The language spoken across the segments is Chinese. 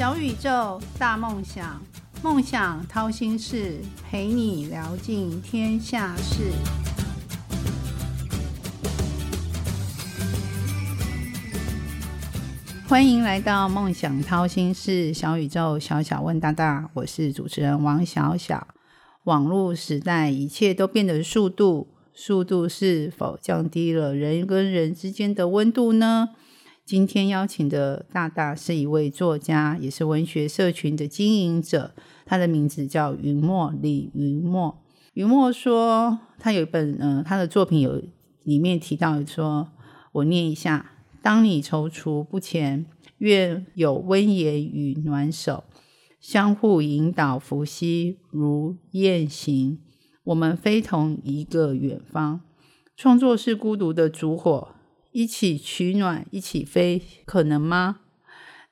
小宇宙，大梦想，梦想掏心事，陪你聊尽天下事。欢迎来到梦想掏心事，小宇宙，小小问大大，我是主持人王小小。网络时代，一切都变得速度，速度是否降低了人跟人之间的温度呢？今天邀请的大大是一位作家，也是文学社群的经营者。他的名字叫云墨，李云墨。云墨说，他有一本，呃，他的作品有里面提到说，我念一下：当你踌躇不前，愿有温言与暖手，相互引导，伏羲如雁行。我们非同一个远方。创作是孤独的烛火。一起取暖，一起飞，可能吗？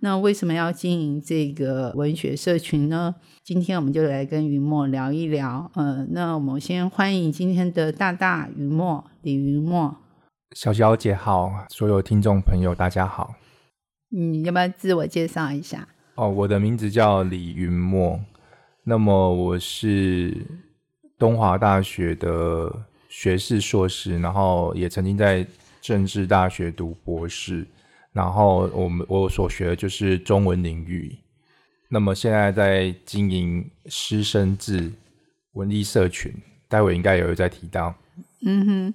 那为什么要经营这个文学社群呢？今天我们就来跟云墨聊一聊。呃，那我们先欢迎今天的大大云墨李云墨，小小姐好，所有听众朋友大家好。嗯，要不要自我介绍一下？哦，我的名字叫李云墨，那么我是东华大学的学士、硕士，然后也曾经在。政治大学读博士，然后我们我所学的就是中文领域。那么现在在经营师生制文艺社群，待会应该也会再提到。嗯哼，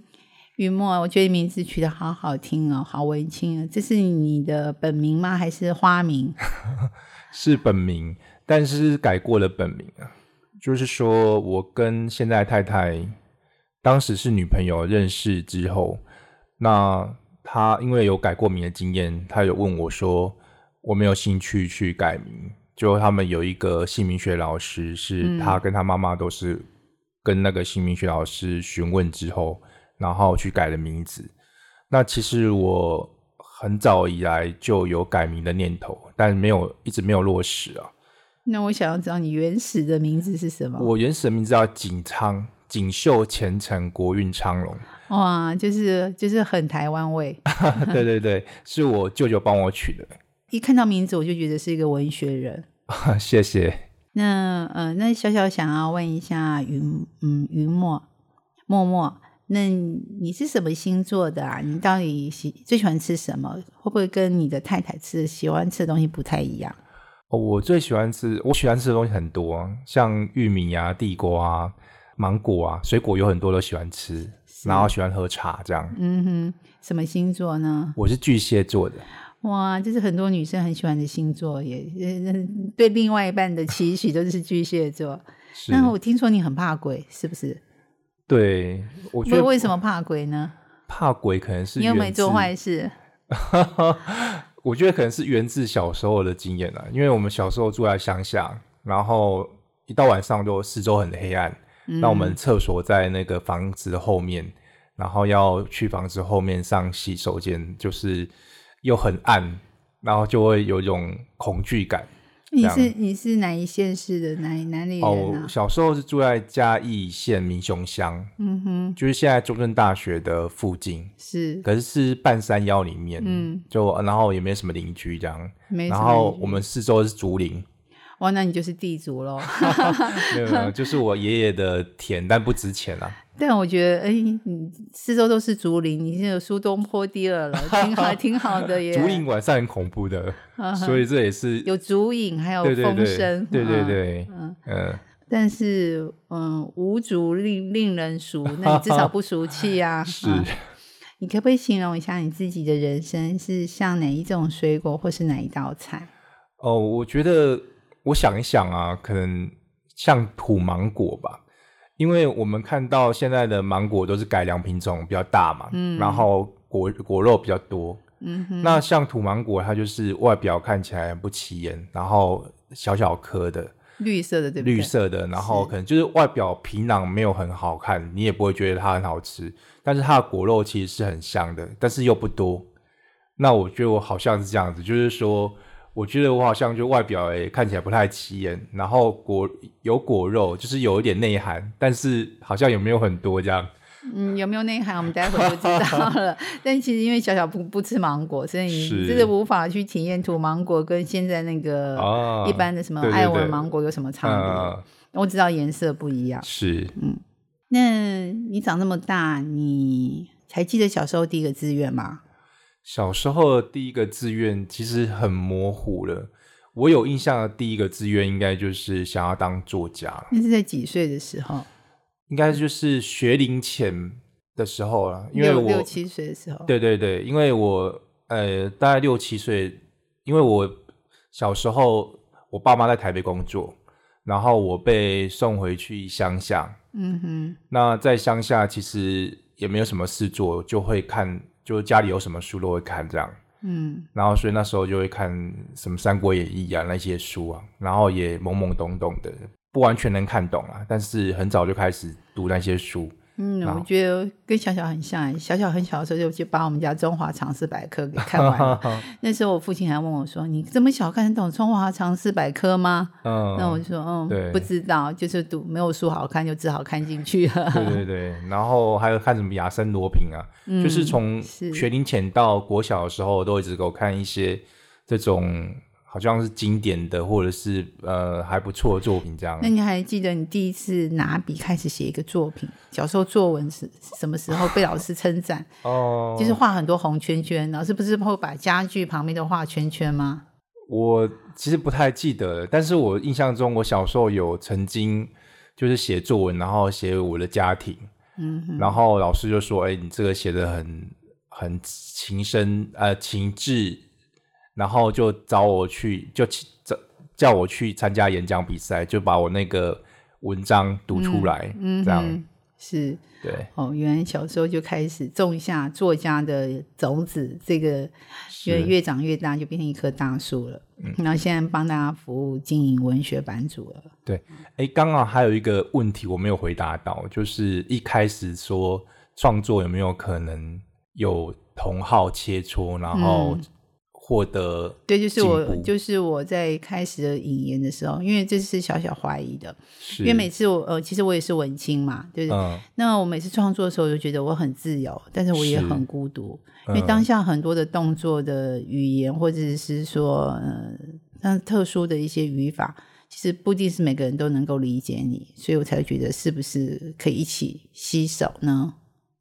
雨墨，我觉得名字取得好好听哦，好文青啊！这是你的本名吗？还是花名？是本名，但是改过了本名啊。就是说我跟现在太太当时是女朋友认识之后。那他因为有改过名的经验，他有问我说：“我没有兴趣去改名。”就他们有一个姓名学老师，是他跟他妈妈都是跟那个姓名学老师询问之后，然后去改了名字。那其实我很早以来就有改名的念头，但没有一直没有落实啊。那我想要知道你原始的名字是什么？我原始的名字叫景昌，锦绣前程，国运昌隆。哇，就是就是很台湾味。对对对，是我舅舅帮我取的。一看到名字，我就觉得是一个文学人。谢谢。那呃，那小小想要问一下云嗯云墨默默，那你是什么星座的啊？你到底喜最喜欢吃什么？会不会跟你的太太吃喜欢吃的东西不太一样？哦，我最喜欢吃，我喜欢吃的东西很多，像玉米啊、地瓜啊、芒果啊，水果有很多都喜欢吃。然后喜欢喝茶，这样。嗯哼，什么星座呢？我是巨蟹座的。哇，这是很多女生很喜欢的星座，也对另外一半的期许都是巨蟹座。那我听说你很怕鬼，是不是？对，我觉得为什么怕鬼呢？怕鬼可能是你有没做坏事？我觉得可能是源自小时候的经验啊，因为我们小时候住在乡下，然后一到晚上就四周很黑暗。那我们厕所在那个房子的后面，然后要去房子后面上洗手间，就是又很暗，然后就会有一种恐惧感。你是你是哪一县市的哪哪里人哦，小时候是住在嘉义县民雄乡，嗯哼，就是现在中正大学的附近，是，可是是半山腰里面，嗯，就然后也没什么邻居这样，然后我们四周是竹林。哇，那你就是地主喽？没有没有，就是我爷爷的田，但不值钱啊。但我觉得，哎，你四周都是竹林，你现在苏东坡第二了，挺好，挺好的耶。竹影晚上很恐怖的，所以这也是有竹影，还有风声，对对对，嗯嗯。但是，嗯，无竹令令人俗，那你至少不俗气啊。是。你可不可以形容一下你自己的人生是像哪一种水果，或是哪一道菜？哦，我觉得。我想一想啊，可能像土芒果吧，因为我们看到现在的芒果都是改良品种，比较大嘛，嗯，然后果果肉比较多，嗯哼，那像土芒果，它就是外表看起来很不起眼，然后小小颗的，绿色的对不对？绿色的，然后可能就是外表皮囊没有很好看，你也不会觉得它很好吃，但是它的果肉其实是很香的，但是又不多。那我觉得我好像是这样子，就是说。我觉得我好像就外表诶看起来不太起眼，然后果有果肉，就是有一点内涵，但是好像也没有很多这样。嗯，有没有内涵，我们待会就知道了。但其实因为小小不不吃芒果，所以真的无法去体验土芒果跟现在那个哦一般的什么爱文对芒果有什么差别。呃，我知道颜色不一样。是嗯那你长这么大，你还记得小时候第一个志愿吗？小时候的第一个志愿其实很模糊了。我有印象的第一个志愿应该就是想要当作家了，那是在几岁的时候？应该就是学龄前的时候了，因为我六六七岁的时候。对对对，因为我呃大概六七岁，因为我小时候我爸妈在台北工作，然后我被送回去乡下。嗯哼，那在乡下其实也没有什么事做，就会看，就家里有什么书都会看这样。嗯然后所以那时候就会看什么《三国演义》啊那些书啊，然后也懵懵懂懂的，不完全能看懂啊，但是很早就开始读那些书。嗯，我觉得跟小小很像欸。小小很小的时候就就把我们家《中华常识百科》给看完了。那时候我父亲还问我说：“你这么小看得懂《中华常识百科》吗？”嗯，那我就说：“嗯，不知道，就是读没有书好看，就只好看进去了。对对对，然后还有看什么亚森罗平啊，就是从学龄前到国小的时候，都一直给我看一些这种好像是经典的或者是呃还不错的作品这样那。你还记得你第一次拿笔开始写一个作品？小时候作文是什么时候被老师称赞？哦，就是画很多红圈圈，老师不是会把家具旁边都画圈圈吗？我其实不太记得了，但是我印象中，我小时候有曾经就是写作文，然后写我的家庭，嗯哼，然后老师就说：“哎、你这个写的很很情深呃情致，然后就找我去，就去找叫我去参加演讲比赛，就把我那个文章读出来，嗯这样哼，是对，哦，原来小时候就开始种下作家的种子，这个是越越长越大，就变成一棵大树了。嗯然后现在帮大家服务经营文学版主了。对哎，刚好还有一个问题我没有回答到，就是一开始说创作有没有可能有同好切磋，然后嗯获得对，就是我就是我在开始的引言的时候，因为这是小小怀疑的，因为每次我呃，其实我也是文青嘛，对不对？嗯那我每次创作的时候，我就觉得我很自由，但是我也很孤独，因嗯为当下很多的动作的语言，或者是说呃，那特殊的一些语法，其实不一定是每个人都能够理解你，所以我才会觉得是不是可以一起携手呢？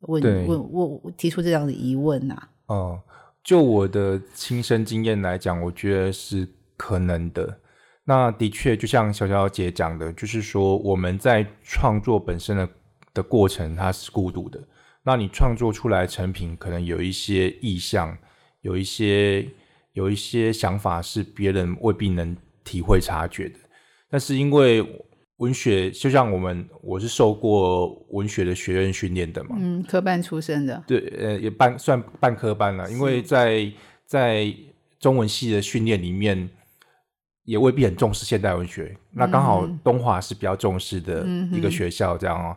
问对问问我提出这样的疑问呐、哦、就我的亲身经验来讲，我觉得是可能的。那的确，就像小小姐讲的，就是说我们在创作本身的的过程，它是孤独的。那你创作出来成品，可能有一些意象，有一些有一些想法是别人未必能体会察觉的。但是因为文学，就像我们我是受过文学的学院训练的嘛，嗯，科班出身的，对，呃，也半算半科班了，因为在在中文系的训练里面，也未必很重视现代文学。那刚好东华是比较重视的一个学校，这样哦。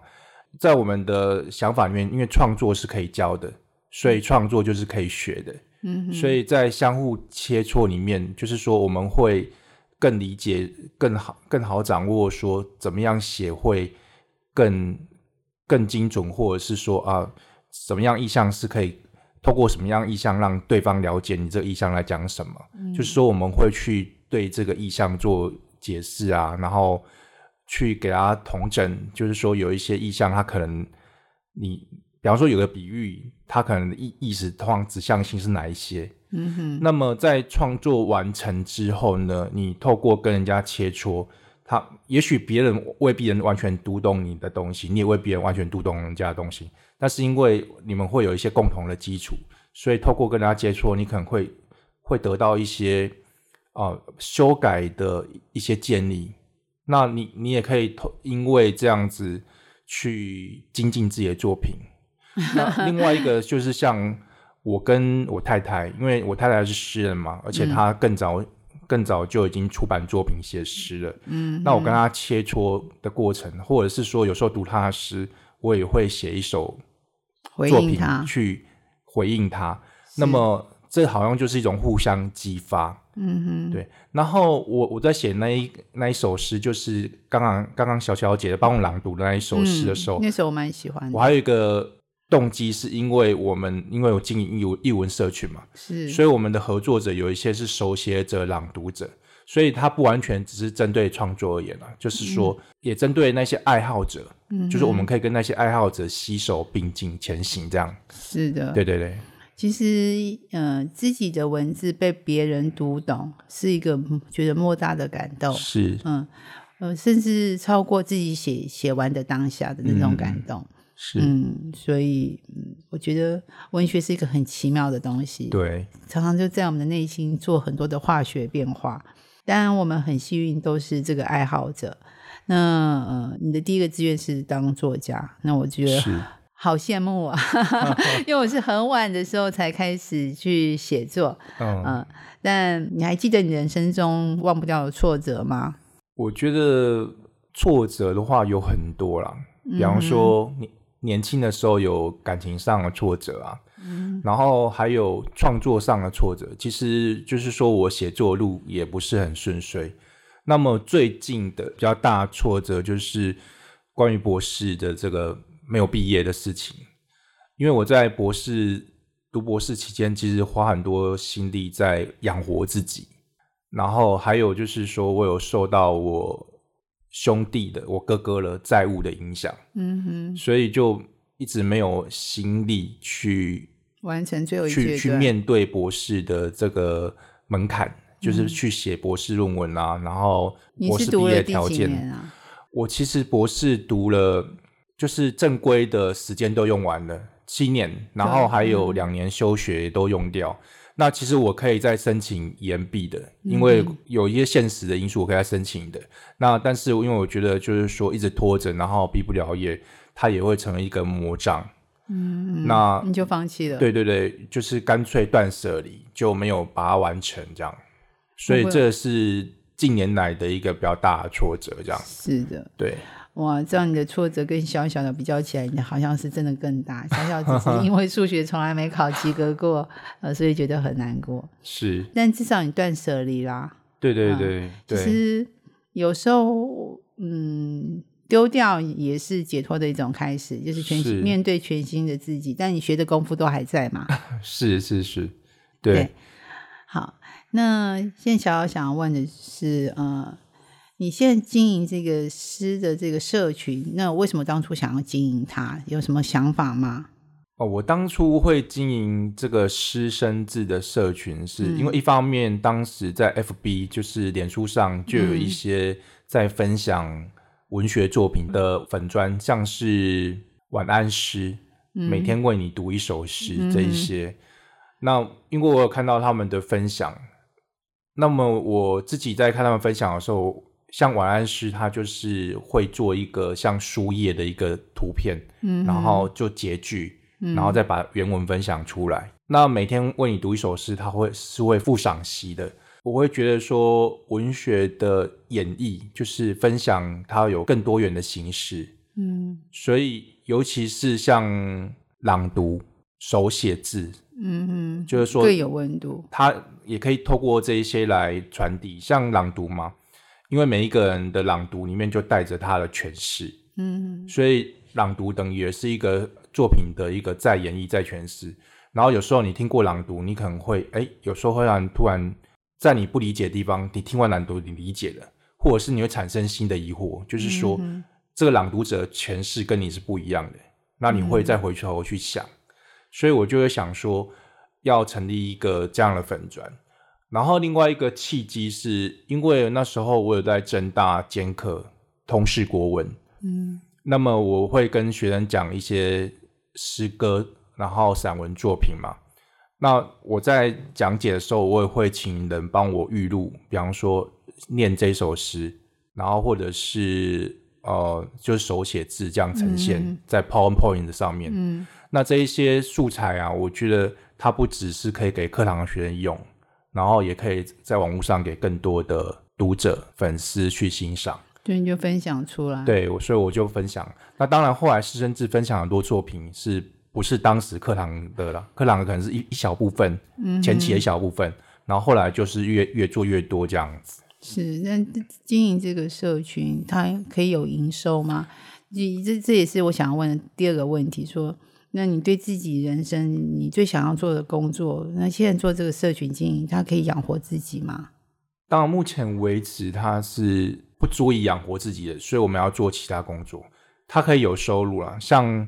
在我们的想法里面，因为创作是可以教的，所以创作就是可以学的。嗯，所以在相互切磋里面，就是说我们会更理解、更好、更好掌握说怎么样写会更更精准，或者是说啊，什么样意向是可以透过什么样意向让对方了解你这个意向来讲什么。就是说我们会去对这个意向做解释啊，然后去给他统整，就是说有一些意向，他可能你。比方说有个比喻，他可能意意识通常指向性是哪一些？嗯哼，那么在创作完成之后呢，你透过跟人家切磋，他也许别人未必能完全读懂你的东西，你也未必能完全读懂人家的东西。但是因为你们会有一些共同的基础，所以透过跟人家接触，你可能会会得到一些、呃修改的一些建议。那你你也可以透因为这样子去精进自己的作品。那另外一个就是像我跟我太太，因为我太太是诗人嘛，而且她更早、更早就已经出版作品写诗了。嗯，那我跟她切磋的过程，或者是说有时候读她的诗，我也会写一首作品，去回应她。那么这好像就是一种互相激发。嗯哼，对。然后我我在写那一那一首诗，就是刚刚刚刚小小姐帮我朗读的那一首诗的时候，那时候我蛮喜欢的。我还有一个动机，是因为我们因为有经营译文译文社群嘛，是，所以我们的合作者有一些是手写者、朗读者，所以它不完全只是针对创作而言啊，就是说也针对那些爱好者，嗯，就是我们可以跟那些爱好者携手并进前行，这样。是的，对对对。其实，呃，自己的文字被别人读懂，是一个觉得莫大的感动。是，嗯，呃，甚至超过自己写写完的当下的那种感动。是，嗯，所以，嗯，我觉得文学是一个很奇妙的东西。对，常常就在我们的内心做很多的化学变化。当然，我们很幸运，都是这个爱好者。那，呃，你的第一个志愿是当作家，那我觉得。好羡慕啊！因为我是很晚的时候才开始去写作，嗯，但你还记得你人生中忘不掉的挫折吗？我觉得挫折的话有很多啦，比方说年年轻的时候有感情上的挫折啊，嗯，然后还有创作上的挫折，其实就是说我写作路也不是很顺遂。那么最近的比较大挫折就是关于博士的这个。没有毕业的事情，因为我在博士读博士期间，其实花很多心力在养活自己，然后还有就是说我有受到我兄弟的我哥哥的债务的影响，嗯哼，所以就一直没有心力去完成最后去去面对博士的这个门槛，就是去写博士论文啊，然后博士毕业条件啊，我其实博士读了。就是正规的时间都用完了七年，然后还有两年休学都用掉。那其实我可以再申请延毕的，因为有一些现实的因素我可以再申请的。那但是因为我觉得就是说一直拖着，然后毕不了业，它也会成为一个魔障。嗯，那你就放弃了？对对对，就是干脆断舍离，就没有把它完成这样。所以这是近年来的一个比较大的挫折，这样。是的，对。哇，这样你的挫折跟小小的比较起来，你好像是真的更大。小小只是因为数学从来没考及格过，呃，所以觉得很难过。是，但至少你断舍离啦。对对对，其实有时候，嗯，丢掉也是解脱的一种开始，就是全新面对全新的自己。但你学的功夫都还在嘛？是是是，对。好，那现在小小想要问的是，呃。你现在经营这个诗的这个社群，那为什么当初想要经营它？有什么想法吗？哦，我当初会经营这个诗生字的社群，是因为一方面，当时在 FB 就是脸书上就有一些在分享文学作品的粉砖，像是晚安诗，每天为你读一首诗这一些。那因为我有看到他们的分享，那么我自己在看他们分享的时候。像晚安诗，他就是会做一个像书页的一个图片，嗯，然后就截句，然后再把原文分享出来。那每天为你读一首诗，他会是会附赏析的。我会觉得说，文学的演绎就是分享，它有更多元的形式，嗯，所以尤其是像朗读、手写字，嗯嗯，就是说更有温度，它也可以透过这一些来传递，像朗读嘛。因为每一个人的朗读里面就带着他的诠释，嗯，所以朗读等于也是一个作品的一个再演绎、再诠释。然后有时候你听过朗读，你可能会哎，有时候会让突然在你不理解的地方，你听完朗读你理解了，或者是你会产生新的疑惑，就是说这个朗读者诠释跟你是不一样的，那你会再回头去想。所以我就会想说，要成立一个这样的粉砖。然后另外一个契机是因为那时候我有在正大兼课通识国文，嗯，那么我会跟学生讲一些诗歌，然后散文作品嘛。那我在讲解的时候，我也会请人帮我预录，比方说念这首诗，然后或者是呃，就是手写字这样呈现在 PowerPoint 上面。嗯，那这一些素材啊，我觉得它不只是可以给课堂的学生用。然后也可以在网络上给更多的读者、粉丝去欣赏，对，你就分享出来。对，我所以我就分享。那当然，后来师生志分享很多作品是不是当时课堂的了，课堂可能是一一小部分，嗯前期的一小部分，然后后来就是越越做越多这样子。是，那经营这个社群，它可以有营收吗？这这这也是我想要问的第二个问题。说，那你对自己人生，你最想要做的工作，那现在做这个社群经营，它可以养活自己吗？到目前为止，它是不足以养活自己的，所以我们要做其他工作。它可以有收入了，像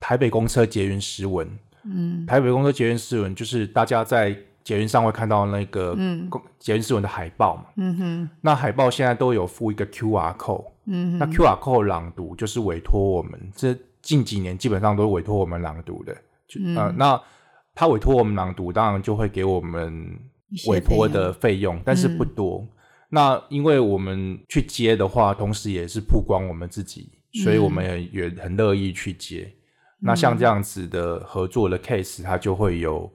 台北公车捷运诗文，嗯，台北公车捷运诗文就是大家在捷运上会看到那个嗯。捷运诗文的海报嘛，嗯哼，那海报现在都有附一个 Q R code，嗯，那 Q R code 朗读就是委托我们，这近几年基本上都是委托我们朗读的，就呃，那他委托我们朗读，当然就会给我们委托的费用，但是不多。那因为我们去接的话，同时也是曝光我们自己。所以我们也也很乐意去接，那像这样子的合作的 case，它就会有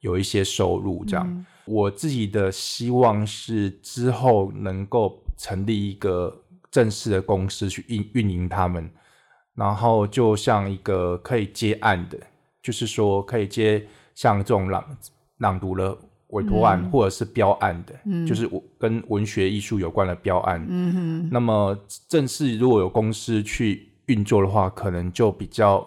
有一些收入。这样，我自己的希望是之后能够成立一个正式的公司去运运营他们，然后就像一个可以接案的，就是说可以接像这种朗朗读的委托案或者是标案的，就是跟文学艺术有关的标案。嗯哼。那么正式如果有公司去运作的话，可能就比较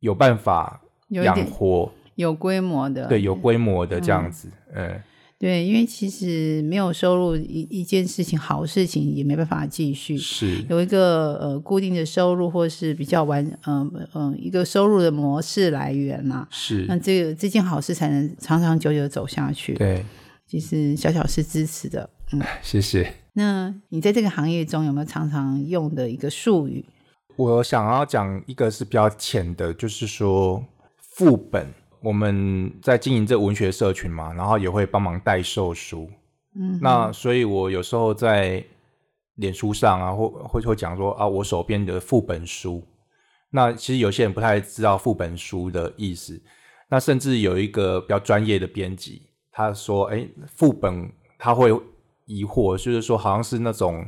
有办法养活有规模的，对，有规模的这样子。嗯。对，因为其实没有收入一一件事情，好事情也没办法继续。是有一个呃固定的收入，或是比较完嗯嗯一个收入的模式来源嘛。是那这个这件好事才能长长久久走下去。对，其实小小是支持的。嗯，谢谢。那你在这个行业中有没有常常用的一个术语？我想要讲一个是比较浅的，就是说副本。我们在经营这文学社群嘛，然后也会帮忙代售书。嗯，那所以我有时候在脸书上啊，或会会讲说啊，我手边的副本书。那其实有些人不太知道副本书的意思。那甚至有一个比较专业的编辑，他说：“哎，副本他会疑惑，就是说好像是那种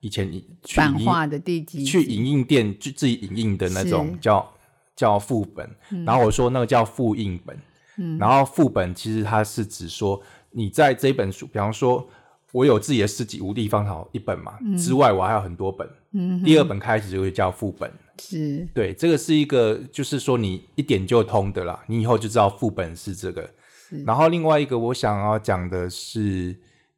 以前版画的地基，去影印店就自己影印的那种叫。”叫副本，然后我说那个叫复印本，然后副本其实它是指说你在这本书，比方说我有自己的诗集《无地方好》一本嘛，之外我还有很多本，第二本开始就会叫副本，是。对，这个是一个就是说你一点就通的啦，你以后就知道副本是这个。然后另外一个我想要讲的是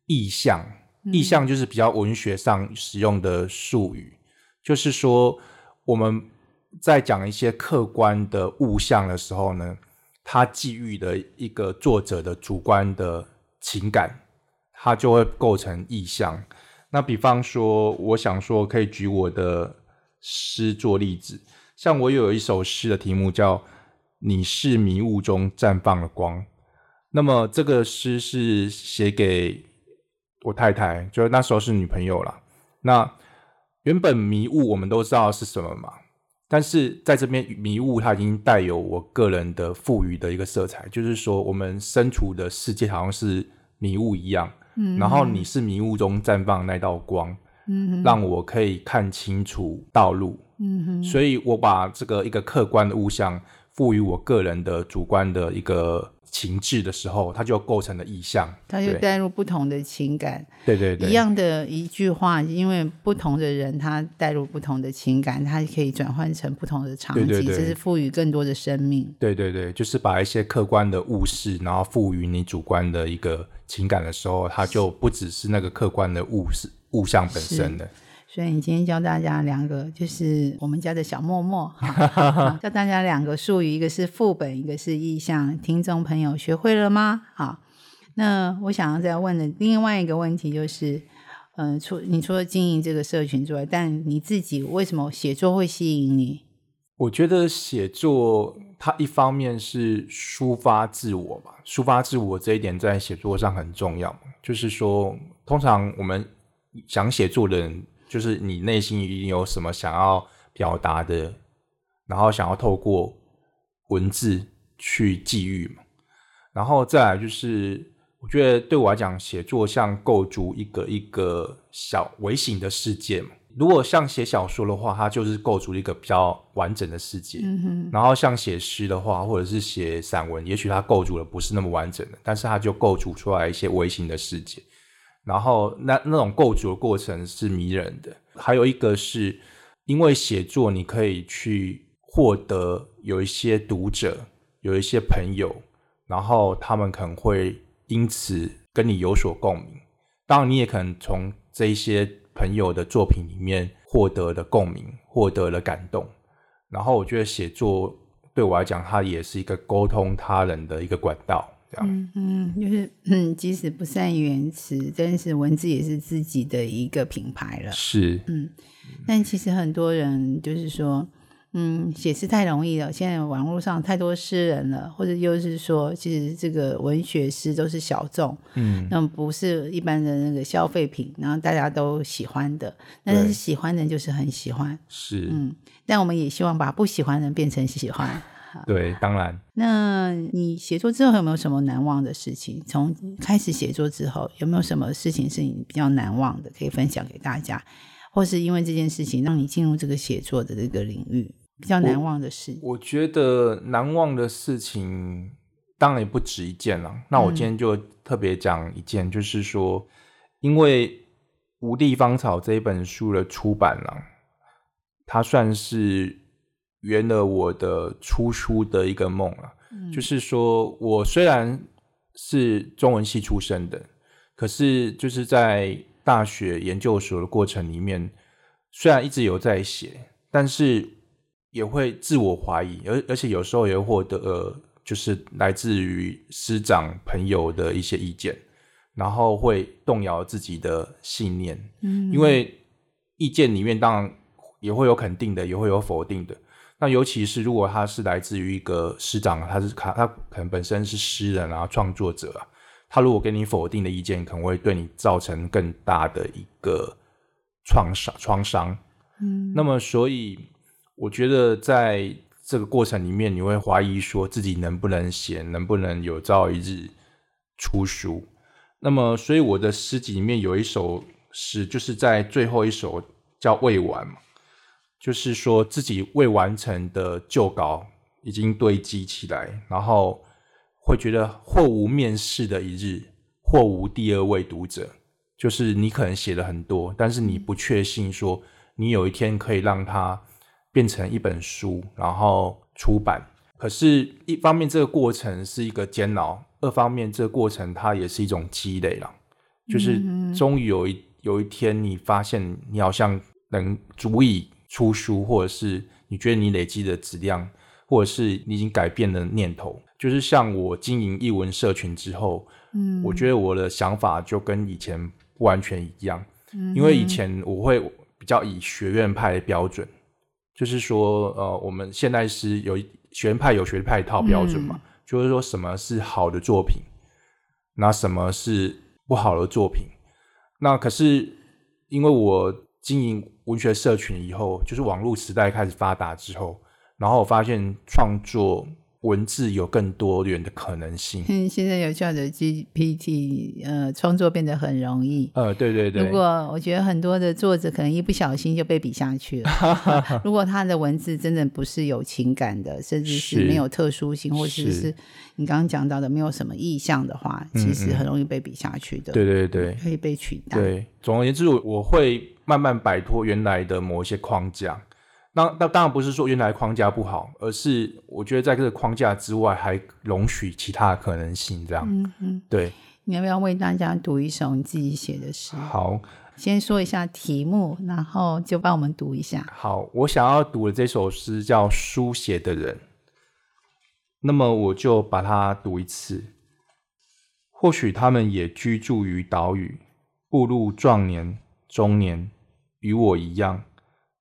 意象，意象就是比较文学上使用的术语，就是说我们。在讲一些客观的物象的时候呢，它寄予的一个作者的主观的情感，它就会构成意象。那比方说，我想说，可以举我的诗做例子，像我有一首诗的题目叫《你是迷雾中绽放的光》，那么这个诗是写给我太太，就那时候是女朋友了。那原本迷雾我们都知道是什么嘛？但是在这边迷雾，它已经带有我个人的赋予的一个色彩，就是说我们身处的世界好像是迷雾一样，嗯，然后你是迷雾中绽放那道光，嗯，让我可以看清楚道路，嗯哼，所以我把这个一个客观的物象赋予我个人的主观的一个。情志的时候，它就构成了意象，它就带入不同的情感。对对对，一样的一句话，因为不同的人，他带入不同的情感，它可以转换成不同的场景，这是赋予更多的生命。对对对，就是把一些客观的物事，然后赋予你主观的一个情感的时候，它就不只是那个客观的物事物象本身的。所以你今天教大家两个，就是我们家的小默默，教大家两个术语，一个是副本，一个是意向。听众朋友学会了吗？好，那我想要再问的另外一个问题就是，嗯，除你除了经营这个社群之外，但你自己为什么写作会吸引你？我觉得写作它一方面是抒发自我吧，抒发自我这一点在写作上很重要。就是说，通常我们想写作的人。就是你内心一定有什么想要表达的，然后想要透过文字去寄予嘛。然后再来就是，我觉得对我来讲，写作像构筑一个一个小微型的世界嘛。如果像写小说的话，它就是构筑一个比较完整的世界。嗯哼，然后像写诗的话，或者是写散文，也许它构筑的不是那么完整的，但是它就构筑出来一些微型的世界。然后那那种构筑的过程是迷人的。还有一个是因为写作，你可以去获得有一些读者，有一些朋友，然后他们可能会因此跟你有所共鸣。当然，你也可能从这一些朋友的作品里面获得了共鸣，获得了感动。然后，我觉得写作对我来讲，它也是一个沟通他人的一个管道。这样，嗯嗯，就是嗯，即使不善言辞，但是文字也是自己的一个品牌了。是，嗯，但其实很多人就是说，嗯，写诗太容易了，现在网络上太多诗人了，或者又是说，其实这个文学诗都是小众，嗯，那不是一般的那个消费品，然后大家都喜欢的，但是喜欢的人就是很喜欢，是，嗯，但我们也希望把不喜欢的人变成喜欢。对，当然，那你写作之后有没有什么难忘的事情？从开始写作之后，有没有什么事情是你比较难忘的，可以分享给大家？或是因为这件事情让你进入这个写作的这个领域，比较难忘的事？我觉得难忘的事情当然也不止一件了。那我今天就特别讲一件，就是说，因为《无地芳草》这一本书的出版了，它算是圆了我的出书的一个梦了。就是说我虽然是中文系出身的，可是就是在大学研究所的过程里面，虽然一直有在写，但是也会自我怀疑，而而且有时候也会获得、呃、就是来自于师长朋友的一些意见，然后会动摇自己的信念。嗯因为意见里面当然也会有肯定的，也会有否定的。那尤其是如果他是来自于一个师长，他是他他可能本身是诗人啊、创作者啊，他如果给你否定的意见，可能会对你造成更大的一个创伤创伤。嗯那么，所以我觉得在这个过程里面，你会怀疑说自己能不能写，能不能有朝一日出书。那么，所以我的诗集里面有一首诗，就是在最后一首叫《未完》嘛，就是说自己未完成的旧稿已经堆积起来，然后会觉得或无面试的一日，或无第二位读者。就是你可能写了很多，但是你不确信说你有一天可以让它变成一本书，然后出版。可是，一方面这个过程是一个煎熬，二方面这个过程它也是一种积累了。就是终于有一有一天，你发现你好像能足以出书，或者是你觉得你累积的质量，或者是你已经改变的念头。就是像我经营译文社群之后，嗯我觉得我的想法就跟以前不完全一样，嗯因为以前我会比较以学院派的标准，就是说，呃，我们现在是有一学院派有学院派一套标准嘛，就是说什么是好的作品，那什么是不好的作品。那可是因为我经营文学社群以后，就是网络时代开始发达之后，然后我发现创作文字有更多元的可能性。嗯，现在有 Chat GPT，呃，创作变得很容易。呃，对对对，如果我觉得很多的作者可能一不小心就被比下去了，如果他的文字真的不是有情感的，甚至是是没有特殊性，或者是是你刚刚讲到的没有什么意象的话，嗯其实很容易被比下去的，对对对可以被取代。对，总而言之，我我会慢慢摆脱原来的某一些框架。那那当然不是说原来框架不好，而是我觉得在这个框架之外，还容许其他的可能性。这样，嗯嗯，对，你要不要为大家读一首你自己写的诗？好先说一下题目，然后就帮我们读一下。好，我想要读的这首诗叫《书写的人》，那么我就把它读一次。或许他们也居住于岛屿，步入壮年、中年，与我一样，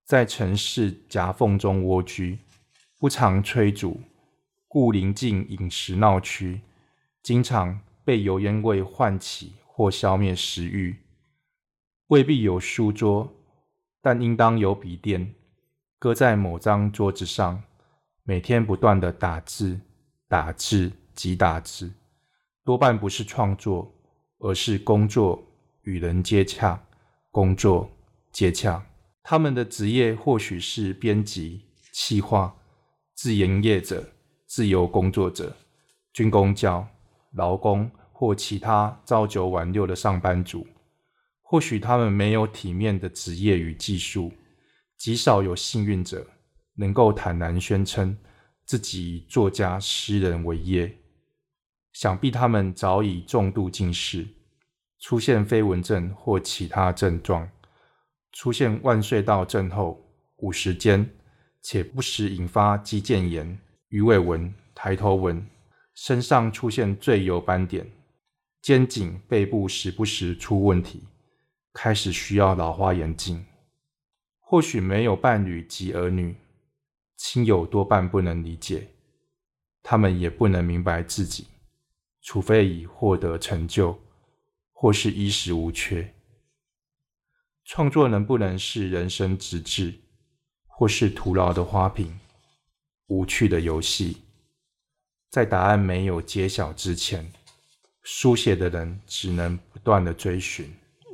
在城市夹缝中蜗居，不常催煮，故临近饮食闹区，经常被油烟味唤起或消灭食欲。未必有书桌，但应当有笔电，搁在某张桌子上，每天不断的打字、打字及打字，多半不是创作，而是工作与人接洽，工作接洽。他们的职业或许是编辑、企划、自营业者、自由工作者、军工教、劳工或其他朝九晚六的上班族。或许他们没有体面的职业与技术，极少有幸运者能够坦然宣称自己以作家、诗人为业。想必他们早已重度近视，出现飞蚊症或其他症状。出现腕隧道症后，五十间，且不时引发肌腱炎、鱼尾纹、抬头纹，身上出现赘油斑点，肩颈、背部时不时出问题，开始需要老花眼镜。或许没有伴侣及儿女，亲友多半不能理解，他们也不能明白自己，除非已获得成就，或是衣食无缺。创作能不能是人生直至，或是徒劳的花瓶、无趣的游戏？在答案没有揭晓之前，书写的人只能不断的追寻。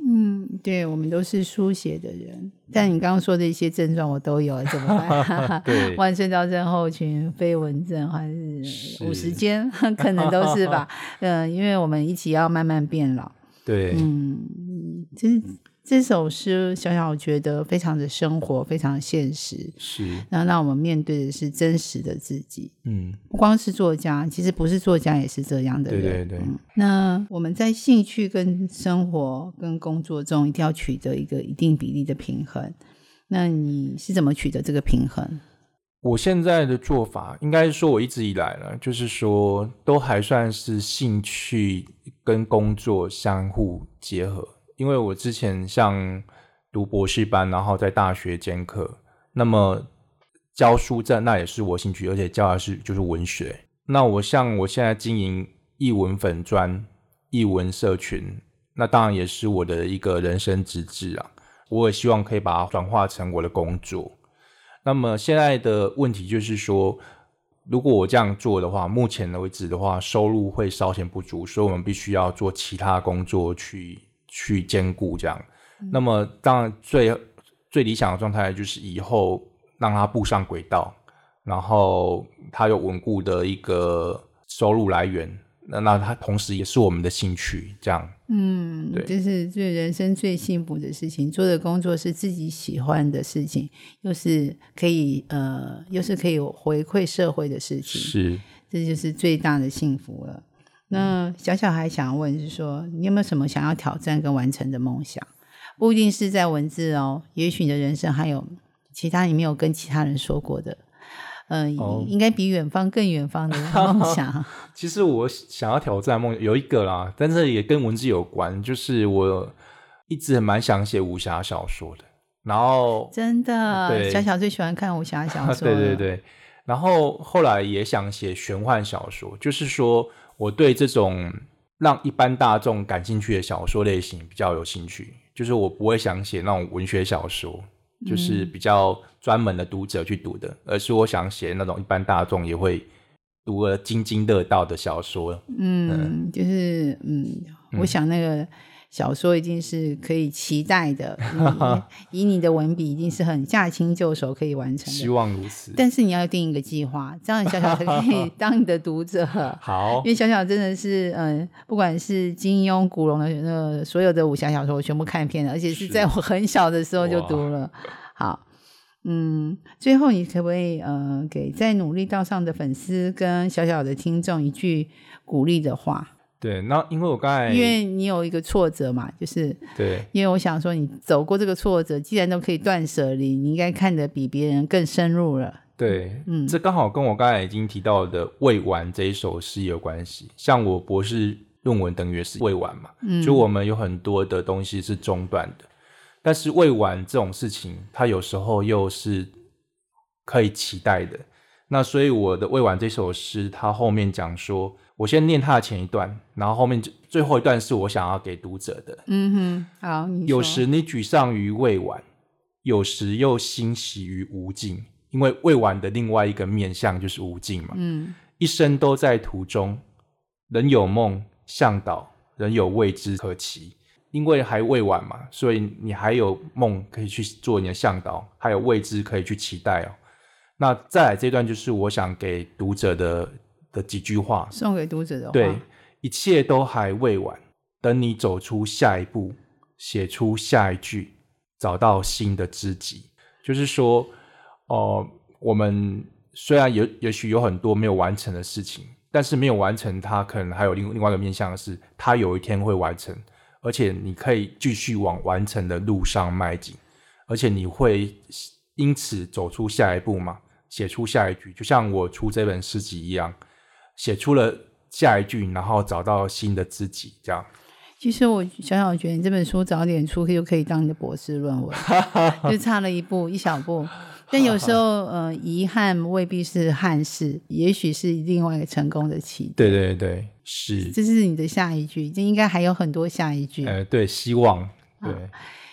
嗯，对，我们都是书写的人，但你刚刚说的一些症状我都有，怎么办？对，万圣道症候群、飞蚊症还是五十肩，可能都是吧。嗯，因为我们一起要慢慢变老。对，嗯，就是。这首诗，小小觉得非常的生活，非常现实，是，然后让我们面对的是真实的自己。嗯，不光是作家，其实不是作家也是这样的人。对对对。那我们在兴趣跟生活跟工作中，一定要取得一个一定比例的平衡。那你是怎么取得这个平衡？我现在的做法，应该说我一直以来呢，就是说都还算是兴趣跟工作相互结合。因为我之前像读博士班，然后在大学兼课，那么教书在那也是我兴趣，而且教的是就是文学。那我像我现在经营译文粉专、译文社群，那当然也是我的一个人生职志啊。我也希望可以把它转化成我的工作。那么现在的问题就是说，如果我这样做的话，目前为止的话，收入会稍显不足，所以我们必须要做其他工作去。去兼顾这样，那么当然最最理想的状态就是以后让他步上轨道，然后他有稳固的一个收入来源，那那他同时也是我们的兴趣，这样，嗯，对，这是最人生最幸福的事情，做的工作是自己喜欢的事情，又是可以呃，又是可以回馈社会的事情，是，这就是最大的幸福了。那小小还想问，是说你有没有什么想要挑战跟完成的梦想？不一定是在文字哦，也许你的人生还有其他你没有跟其他人说过的，嗯，应该比远方更远方的 梦想。其实我想要挑战梦有一个啦，但是也跟文字有关，就是我一直蛮想写武侠小说的。然后 真的，小小最喜欢看武侠小说，对对对。然后后来也想写玄幻小说，就是说。我对这种让一般大众感兴趣的小说类型比较有兴趣，就是我不会想写那种文学小说，就是比较专门的读者去读的，而是我想写那种一般大众也会读了津津乐道的小说。嗯，就是嗯，我想那个。小说一定是可以期待的，以你的文笔，一定是很驾轻就熟可以完成的。希望如此。但是你要定一个计划，这样小小可以 当你的读者。好，因为小小真的是，嗯，不管是金庸、古龙的那所有的武侠小说，我全部看遍了，而且是在我很小的时候就读了。好，嗯，最后你可不可以，呃，给在努力道上的粉丝跟小小的听众一句鼓励的话？对，那因为我刚才因为你有一个挫折嘛，就是对，因为我想说你走过这个挫折，既然都可以断舍离，你应该看得比别人更深入了。对，嗯，这刚好跟我刚才已经提到的《未完》这一首诗有关系。像我博士论文等于是未完嘛，就我们有很多的东西是中断的，但是未完这种事情，它有时候又是可以期待的。那所以我的《未完》这首诗，它后面讲说。我先念他的前一段，然后后面最后一段是我想要给读者的。嗯哼，好。有时你沮丧于未完，有时又欣喜于无尽，因为未完的另外一个面向就是无尽嘛。嗯，一生都在途中，人有梦向导，人有未知可期。因为还未晚嘛，所以你还有梦可以去做你的向导，还有未知可以去期待哦。那再来这段就是我想给读者的的几句话，送给读者的话，对，一切都还未完，等你走出下一步，写出下一句，找到新的知己。就是说，哦、我们虽然也也许有很多没有完成的事情，但是没有完成它，可能还有另另外一个面向是，它有一天会完成，而且你可以继续往完成的路上迈进，而且你会因此走出下一步嘛，写出下一句，就像我出这本诗集一样，写出了下一句，然后找到新的自己，这样。其实我小小觉得你这本书早点出，就可以当你的博士论文，就差了一步一小步。但有时候，呃，遗憾未必是憾事，也许是另外一个成功的起点。对对对，是，这是你的下一句，这应该还有很多下一句。呃，对，希望，对，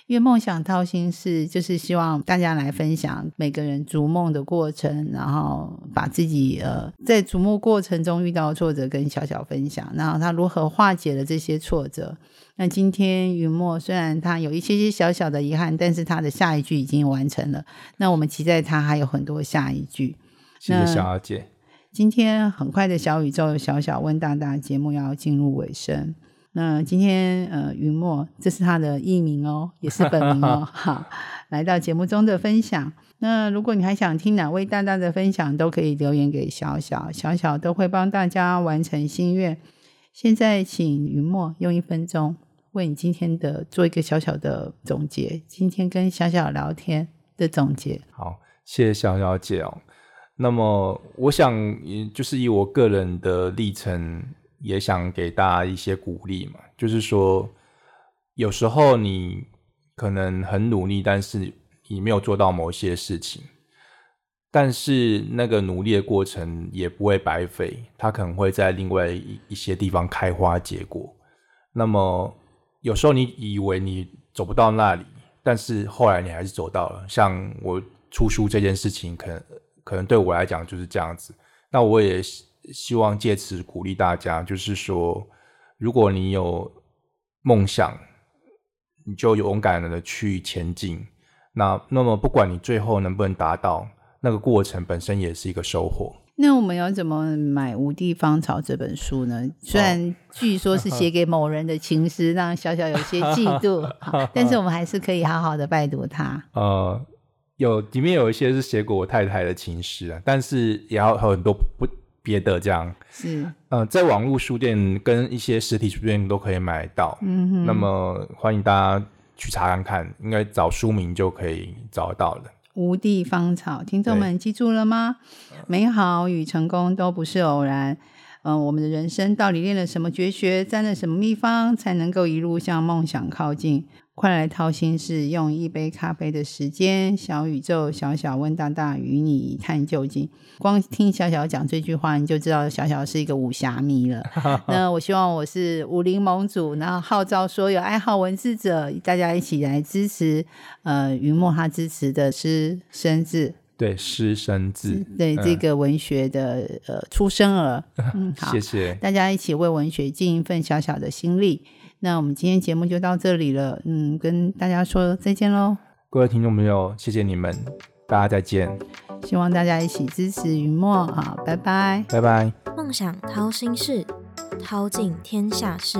因为梦想掏心事，就是希望大家来分享每个人逐梦的过程，然后把自己呃在逐梦过程中遇到的挫折跟小小分享，然后他如何化解了这些挫折。那今天云墨虽然他有一些些小小的遗憾，但是他的下一句已经完成了。那我们期待他还有很多下一句。谢谢小阿姐。今天很快的小宇宙小小问大大节目要进入尾声。那今天呃，云墨这是他的艺名哦，也是本名哦，哈，来到节目中的分享。那如果你还想听哪位大大的分享，都可以留言给小小，小小都会帮大家完成心愿。现在请云墨用一分钟为你今天的做一个小小的总结，今天跟小小聊天的总结。好，谢谢小小姐哦。那么我想，也就是以我个人的历程。也想给大家一些鼓励嘛，就是说，有时候你可能很努力，但是你没有做到某些事情，但是那个努力的过程也不会白费，它可能会在另外一一些地方开花结果。那么有时候你以为你走不到那里，但是后来你还是走到了。像我出书这件事情，可能可能对我来讲就是这样子。那我也。希望借此鼓励大家，就是说，如果你有梦想，你就勇敢的去前进。那那么，不管你最后能不能达到，那个过程本身也是一个收获。那我们要怎么买《无地芳草》这本书呢？虽然据说是写给某人的情诗，让小小有些嫉妒，但是我们还是可以好好的拜读它。呃，有里面有一些是写给我太太的情诗啊，但是也要有很多不。别的这样是，呃，在网络书店跟一些实体书店都可以买到。嗯哼，那么欢迎大家去查看看，应该找书名就可以找得到了。无地芳草，听众们记住了吗？美好与成功都不是偶然。嗯，我们的人生到底练了什么绝学，沾了什么秘方，才能够一路向梦想靠近？快来掏心事，用一杯咖啡的时间，小宇宙小小问大大，与你一探究竟。光听小小讲这句话，你就知道小小是一个武侠迷了。那我希望我是武林盟主，然后号召所有爱好文字者，大家一起来支持。呃，云墨他支持的是生字，对师生字，对这个文学的呃出生儿。嗯，好，谢谢大家一起为文学尽一份小小的心力。那我们今天节目就到这里了，嗯，跟大家说再见喽。各位听众朋友，谢谢你们，大家再见。希望大家一起支持云墨，啊，拜拜，拜拜。梦想掏心事，掏尽天下事。